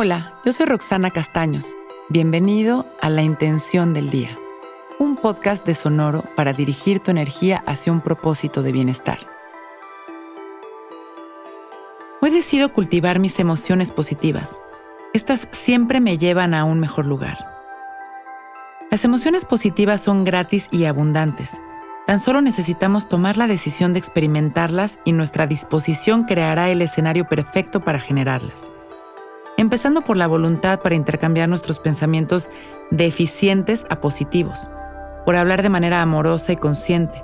Hola, yo soy Roxana Castaños. Bienvenido a La Intención del Día, un podcast de Sonoro para dirigir tu energía hacia un propósito de bienestar. Hoy decido cultivar mis emociones positivas. Estas siempre me llevan a un mejor lugar. Las emociones positivas son gratis y abundantes. Tan solo necesitamos tomar la decisión de experimentarlas y nuestra disposición creará el escenario perfecto para generarlas empezando por la voluntad para intercambiar nuestros pensamientos deficientes a positivos, por hablar de manera amorosa y consciente,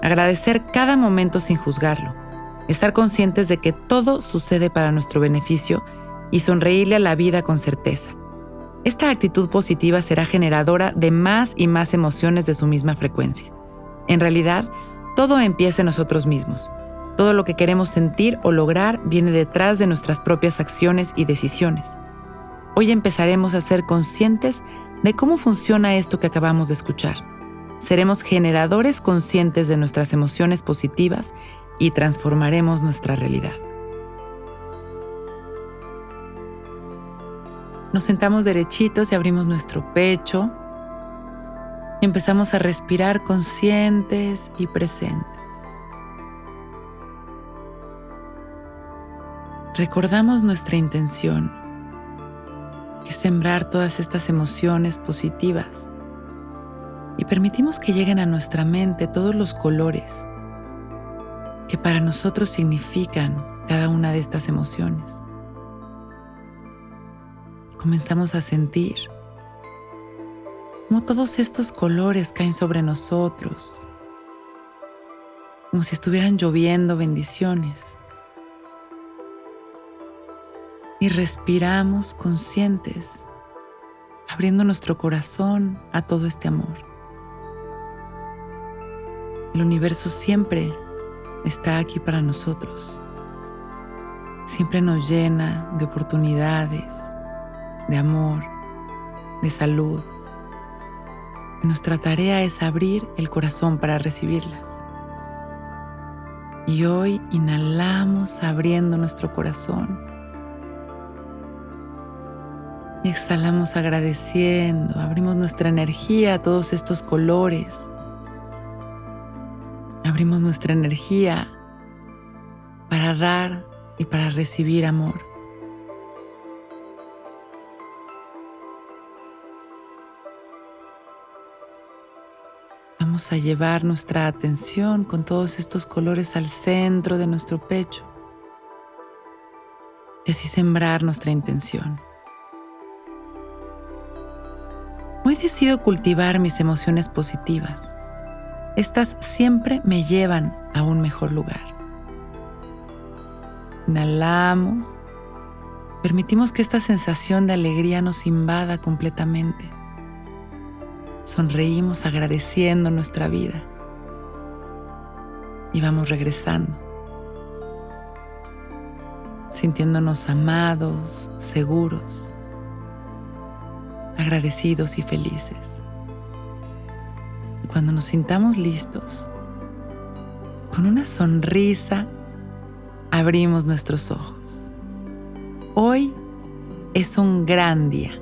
agradecer cada momento sin juzgarlo, estar conscientes de que todo sucede para nuestro beneficio y sonreírle a la vida con certeza. Esta actitud positiva será generadora de más y más emociones de su misma frecuencia. En realidad, todo empieza en nosotros mismos. Todo lo que queremos sentir o lograr viene detrás de nuestras propias acciones y decisiones. Hoy empezaremos a ser conscientes de cómo funciona esto que acabamos de escuchar. Seremos generadores conscientes de nuestras emociones positivas y transformaremos nuestra realidad. Nos sentamos derechitos y abrimos nuestro pecho empezamos a respirar conscientes y presentes. Recordamos nuestra intención, que es sembrar todas estas emociones positivas y permitimos que lleguen a nuestra mente todos los colores que para nosotros significan cada una de estas emociones. Comenzamos a sentir cómo todos estos colores caen sobre nosotros, como si estuvieran lloviendo bendiciones y respiramos conscientes, abriendo nuestro corazón a todo este amor. El universo siempre está aquí para nosotros. Siempre nos llena de oportunidades, de amor, de salud. nuestra tarea es abrir el corazón para recibirlas. Y hoy inhalamos abriendo nuestro corazón exhalamos agradeciendo, abrimos nuestra energía a todos estos colores. Abrimos nuestra energía para dar y para recibir amor. Vamos a llevar nuestra atención con todos estos colores al centro de nuestro pecho y así sembrar nuestra intención. Hoy decido cultivar mis emociones positivas. Estas siempre me llevan a un mejor lugar. Inhalamos. Permitimos que esta sensación de alegría nos invada completamente. Sonreímos agradeciendo nuestra vida. Y vamos regresando. Sintiéndonos amados, seguros agradecidos y felices. Y cuando nos sintamos listos, con una sonrisa, abrimos nuestros ojos. Hoy es un gran día.